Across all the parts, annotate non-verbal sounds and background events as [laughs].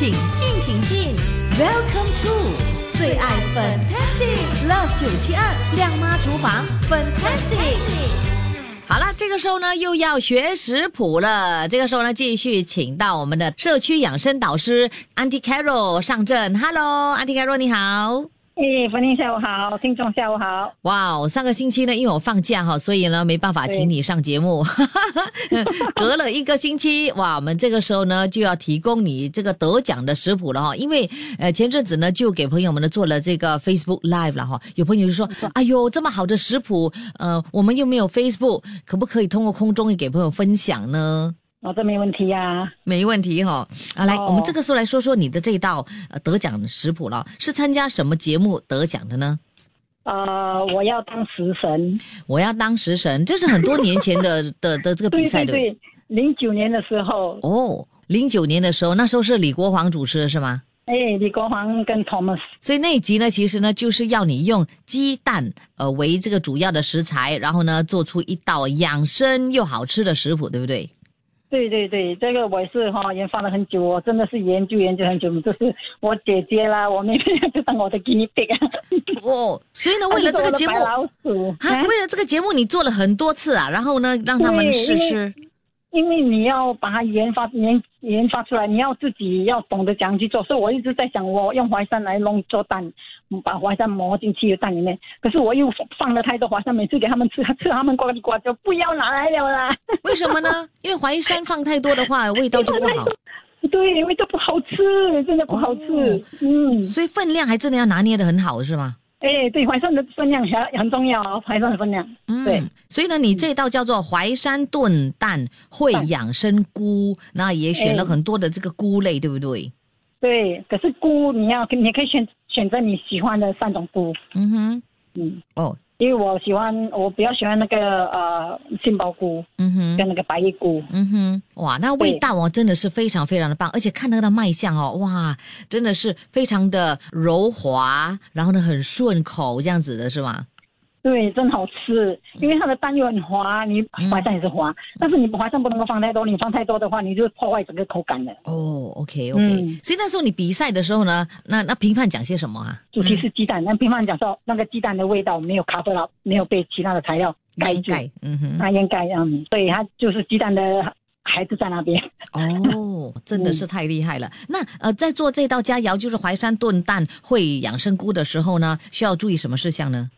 请进，请进，Welcome to 最爱 Fantastic Love 九七二亮妈厨房 Fantastic。好了，这个时候呢又要学食谱了。这个时候呢，继续请到我们的社区养生导师 Auntie Carol 上阵。Hello，Auntie Carol，你好。哎，冯宁下午好，听众下午好。哇哦，上个星期呢，因为我放假哈，所以呢没办法请你上节目。[laughs] 隔了一个星期，哇，我们这个时候呢就要提供你这个得奖的食谱了哈。因为呃前阵子呢就给朋友们呢做了这个 Facebook Live 了哈，有朋友就说，哎呦这么好的食谱，呃我们又没有 Facebook，可不可以通过空中也给朋友分享呢？哦，这没问题呀，没问题哈。啊，来，哦我们这个时候来说说你的这道呃得奖食谱了，是参加什么节目得奖的呢？呃，我要当食神。我要当食神，这是很多年前的 [laughs] 的的这个比对赛对对对，零九年的时候，哦，零九年的时候，那时候是李国煌主持的是吗？哎，李国煌跟 Thomas，所以那一集呢，其实呢就是要你用鸡蛋呃为这个主要的食材，然后呢做出一道养生又好吃的食谱，对不对？对对对，这个我也是哈、研发了很久，我真的是研究研究很久，就是我姐姐啦，我妹妹就当我的 guinea pig 啊。哦，所以呢，[laughs] 为了这个节目为了这个节目你做了很多次啊，然后呢让他们对试吃。因为你要把它研发研研发出来，你要自己要懂得怎样去做，所以我一直在想，我用淮山来弄做蛋，嗯把淮山磨进去蛋里面。可是我又放了太多淮山，每次给他们吃，吃他们呱唧呱就不要拿来了啦。为什么呢？因为淮山放太多的话，味道就不好，对，味道不好吃，真的不好吃。哦嗯，所以分量还真的要拿捏的很好，是吗？哎，对，淮山的分量很很重要哦，淮山的分量。嗯，对。所以呢，你这道叫做淮山炖蛋会养生菇，那也选了哎很多的这个菇类，对不对？对，可是菇你要你可以选选择你喜欢的三种菇。嗯哼，嗯，哦，因为我喜欢，我比较喜欢那个呃杏鲍菇嗯哼。跟那个白玉菇。嗯哼，哇，那味道哦，真的是非常非常的棒，而且看那个卖相哦，哇，真的是非常的柔滑，然后呢很顺口，这样子的是吗？对，真好吃，因为它的蛋又很滑，你嗯淮山也是滑，但是你淮山不能够放太多，你放太多的话，你就破坏整个口感了。哦，OK OK，、嗯所以那时候你比赛的时候呢，那那评判讲些什么啊？主题是鸡蛋，那评判讲说那个鸡蛋的味道没有 cover 到，没有被其他的材料盖住，掩盖，嗯哼，它掩盖，嗯，所以它就是鸡蛋的孩子在那边。哦，[laughs] 真的是太厉害了。那呃，在做这道佳肴，就是淮山炖蛋会养生菇的时候呢，需要注意什么事项呢？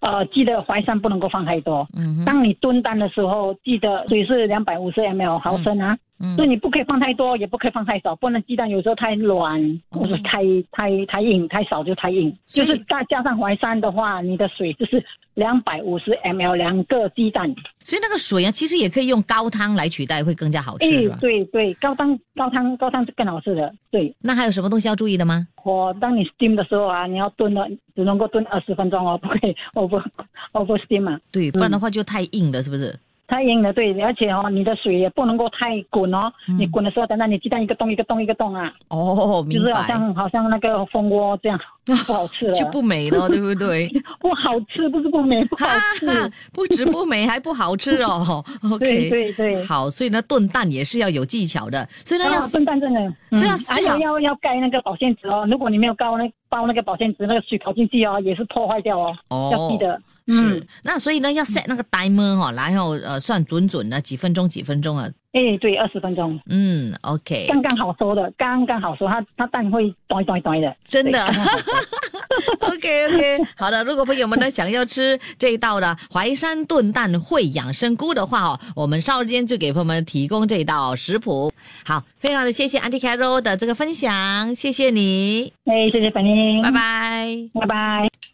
呃，记得淮山不能够放太多。当你炖蛋的时候，记得水是两百五十 ml 毫升啊，嗯所以你不可以放太多，也不可以放太少，不能鸡蛋有时候太软，哦或者太太太硬，太少就太硬。就是再加上淮山的话，你的水就是两百五十 ml 两个鸡蛋。所以那个水啊，其实也可以用高汤来取代，会更加好吃，是吧？对对，高汤高汤高汤是更好吃的。对，那还有什么东西要注意的吗？我当你 steam 的时候啊，你要炖了，只能够炖二十分钟哦，不可以 over over steam 啊。对，不然的话就太硬了，是不是？太硬了，对，而且哦，你的水也不能够太滚哦。嗯你滚的时候，等等你鸡蛋一个洞一个洞一个洞啊，哦，明就是好，像好像那个蜂窝这样，不好吃了。就不美了，对不对？[laughs] 不好吃，不是不美，[laughs] 不好吃。不止不美，还不好吃哦。[laughs] OK，对对。好，所以呢，炖蛋也是要有技巧的，所以呢要啊，笨蛋真的，嗯所以要要要盖那个保鲜纸哦。如果你没有盖那包那个保鲜纸，那个水跑进去哦，也是破坏掉哦。哦要记得，是嗯，，那所以呢，要 set 那个 timer 哈，然后呃算准准的几分钟几分钟啊，哎，对，二十分钟，嗯，OK，刚刚好说的，刚刚好说，它它蛋会短短短的，真的 OK [laughs] OK，好的。如果朋友们呢想要吃这一道的淮山炖蛋烩养生菇的话哦，我们稍后间就给朋友们提供这一道食谱。好，非常的谢谢 Auntie Carol 的这个分享，谢谢你，哎，谢谢本英，拜，拜。拜拜。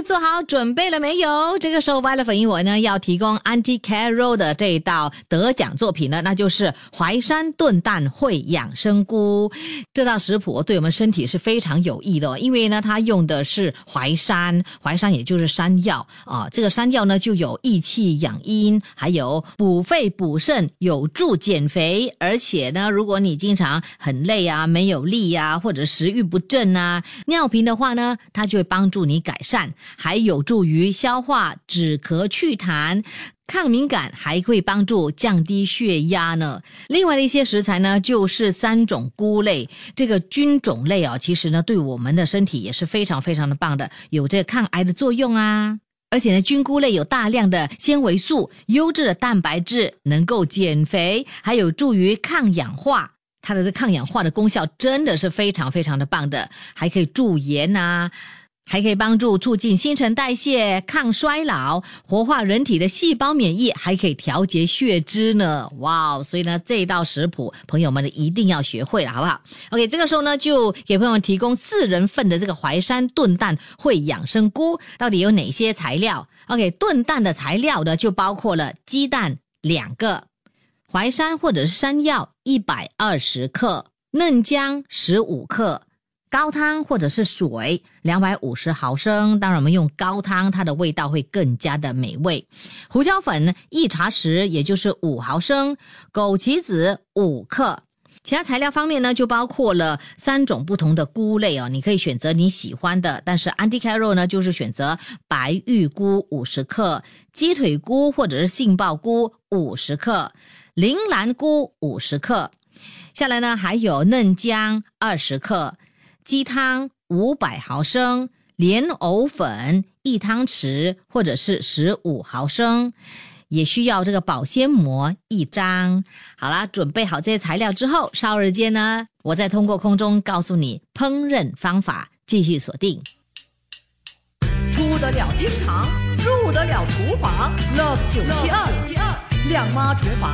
做好准备了没有？这个时候，Violet 粉英我呢要提供 Auntie Carol 的这一道得奖作品呢，那就是淮山炖蛋烩养生菇。这道食谱对我们身体是非常有益的，因为呢，它用的是淮山，淮山也就是山药啊。这个山药呢，就有益气养阴，还有补肺补肾，有助减肥。而且呢，如果你经常很累啊、没有力啊，或者食欲不振啊、尿频的话呢，它就会帮助你改善，还有助于消化、止咳祛痰。抗敏感还会帮助降低血压呢。另外的一些食材呢，就是三种菇类，这个菌种类啊，其实呢，对我们的身体也是非常非常的棒的，有这个抗癌的作用啊。而且呢，菌菇类有大量的纤维素、优质的蛋白质，能够减肥，还有助于抗氧化。它的这抗氧化的功效真的是非常非常的棒的，还可以驻颜呐。还可以帮助促进新陈代谢、抗衰老、活化人体的细胞免疫，还可以调节血脂呢！哇哦，所以呢，这一道食谱朋友们一定要学会了，好不好？OK，这个时候呢，就给朋友们提供四人份的这个淮山炖蛋烩养生菇，到底有哪些材料？OK，炖蛋的材料呢，就包括了鸡蛋两个，淮山或者是山药一百二十克，嫩姜十五克。高汤或者是水两百五十毫升，当然我们用高汤，它的味道会更加的美味。胡椒粉一茶匙，也就是五毫升。枸杞子五克。其他材料方面呢，就包括了三种不同的菇类哦，你可以选择你喜欢的。但是 Andicaro 呢，就是选择白玉菇五十克，鸡腿菇或者是杏鲍菇五十克，铃兰菇五十克。下来呢，还有嫩姜二十克。鸡汤五百毫升，莲藕粉一汤匙，或者是十五毫升，也需要这个保鲜膜一张。好啦，准备好这些材料之后，烧日间呢，我再通过空中告诉你烹饪方法。继续锁定。出得了厅堂，入得了厨房，Love 九七二，亮妈厨房。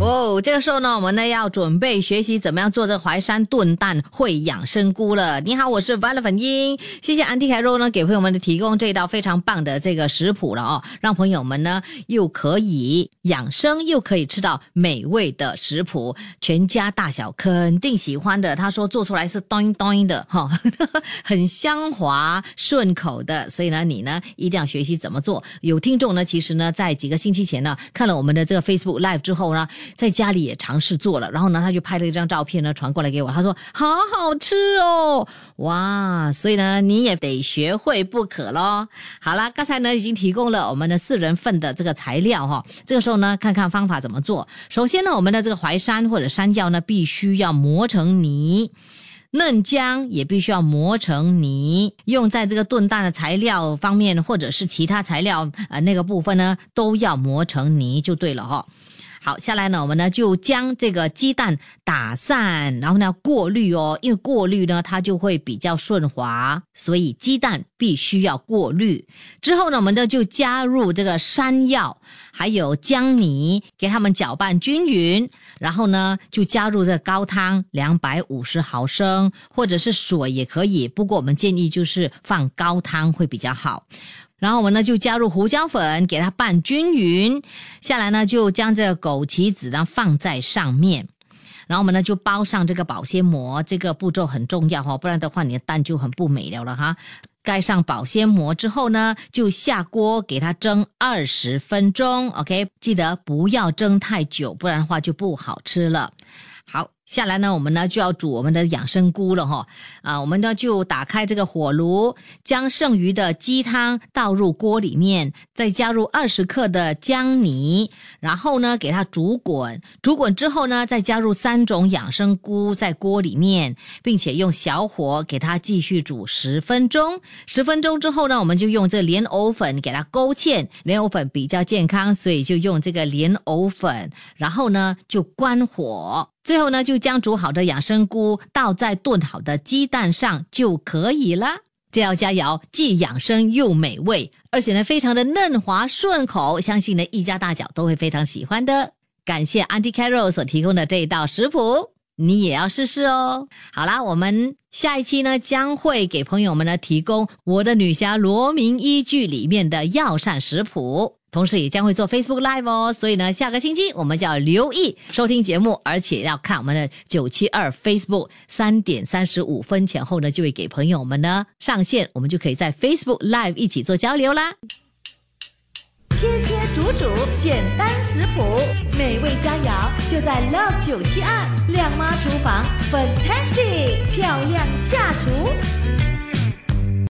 哦，这个时候呢，我们呢要准备学习怎么样做这淮山炖蛋会养生菇了。你好，我是 v a l e 粉英，谢谢安迪凯肉呢给朋友们提供这道非常棒的这个食谱了哦，让朋友们呢又可以养生又可以吃到美味的食谱，全家大小肯定喜欢的。他说做出来是咚咚的哈，[laughs] 很香滑顺口的，所以呢你呢一定要学习怎么做。有听众呢，其实呢在几个星期前呢看了我们的这个 Facebook Live 之后呢。在家里也尝试做了，然后呢，他就拍了一张照片呢，传过来给我。他说：“好好吃哦，哇！所以呢，你也得学会不可喽。好了，刚才呢已经提供了我们的四人份的这个材料哈。这个时候呢，看看方法怎么做。首先呢，我们的这个淮山或者山药呢，必须要磨成泥；嫩姜也必须要磨成泥。用在这个炖蛋的材料方面，或者是其他材料呃那个部分呢，都要磨成泥就对了哈。好，下来呢，我们呢就将这个鸡蛋打散，然后呢过滤哦，因为过滤呢它就会比较顺滑，所以鸡蛋必须要过滤。之后呢，我们呢就加入这个山药，还有姜泥，给它们搅拌均匀。然后呢就加入这高汤两百五十毫升，或者是水也可以，不过我们建议就是放高汤会比较好。然后我们呢就加入胡椒粉，给它拌均匀。下来呢就将这个枸杞子呢放在上面，然后我们呢就包上这个保鲜膜。这个步骤很重要哈，不然的话你的蛋就很不美了了哈。盖上保鲜膜之后呢，就下锅给它蒸二十分钟。OK，记得不要蒸太久，不然的话就不好吃了。好。下来呢，我们呢就要煮我们的养生菇了哈啊，我们呢就打开这个火炉，将剩余的鸡汤倒入锅里面，再加入二十克的姜泥，然后呢给它煮滚，煮滚之后呢，再加入三种养生菇在锅里面，并且用小火给它继续煮十分钟。十分钟之后呢，我们就用这莲藕粉给它勾芡，莲藕粉比较健康，所以就用这个莲藕粉，然后呢就关火。最后呢就，将煮好的养生菇倒在炖好的鸡蛋上就可以了。这道佳肴既养生又美味，而且呢非常的嫩滑顺口，相信呢一家大小都会非常喜欢的。感谢 a n t i Carol 所提供的这一道食谱。你也要试试哦。好啦，我们下一期呢将会给朋友们呢提供《我的女侠罗明依据》里面的药膳食谱。同时也将会做 Facebook Live 哦，所以呢，下个星期我们就要留意收听节目，而且要看我们的九七二 Facebook 三点三十五分前后呢，就会给朋友们呢上线，我们就可以在 Facebook Live 一起做交流啦。切切煮煮，简单食谱，美味佳肴就在 Love 九七二亮妈厨房，Fantastic 漂亮下厨。